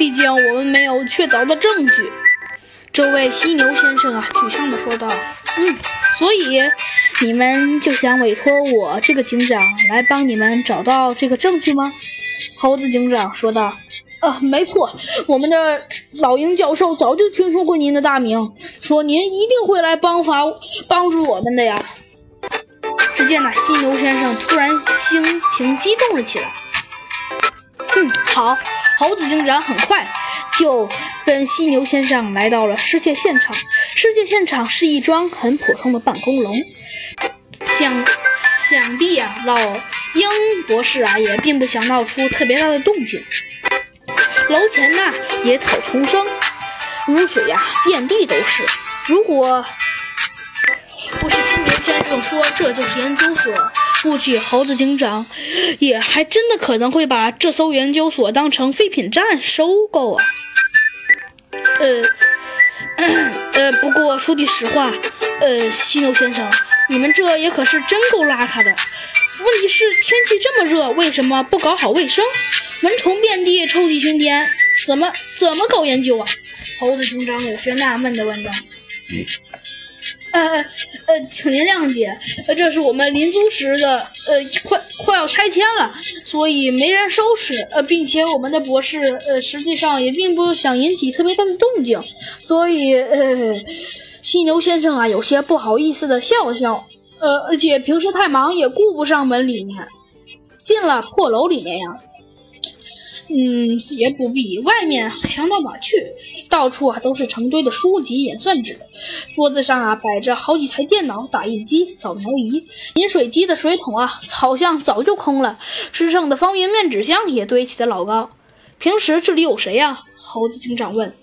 毕竟我们没有确凿的证据。这位犀牛先生啊，沮丧地说道：“嗯，所以你们就想委托我这个警长来帮你们找到这个证据吗？”猴子警长说道：“啊，没错，我们的老鹰教授早就听说过您的大名，说您一定会来帮法帮助我们的呀。”只见那犀牛先生突然心情激动了起来。嗯，好，猴子警长很快。就跟犀牛先生来到了失窃现场。失窃现场是一幢很普通的办公楼，想想必啊，老鹰博士啊也并不想闹出特别大的动静。楼前呐，野草丛生，污水呀遍地都是。如果不是犀牛先生说这就是研究所，估计猴子警长也还真的可能会把这艘研究所当成废品站收购啊。呃，呃，不过说句实话，呃，犀牛先生，你们这也可是真够邋遢的。问题是天气这么热，为什么不搞好卫生？蚊虫遍地，臭气熏天，怎么怎么搞研究啊？猴子警长有些纳闷地问道。呃呃，请您谅解，呃，这是我们临租时的，呃，快快要拆迁了，所以没人收拾，呃，并且我们的博士，呃，实际上也并不想引起特别大的动静，所以，呃，犀牛先生啊，有些不好意思的笑了笑，呃，而且平时太忙也顾不上门里面，进了破楼里面呀。嗯，也不比。外面强到哪去？到处啊都是成堆的书籍、演算纸，桌子上啊摆着好几台电脑、打印机、扫描仪、饮水机的水桶啊，好像早就空了。吃剩的方便面纸箱也堆起的老高。平时这里有谁呀？猴子警长问。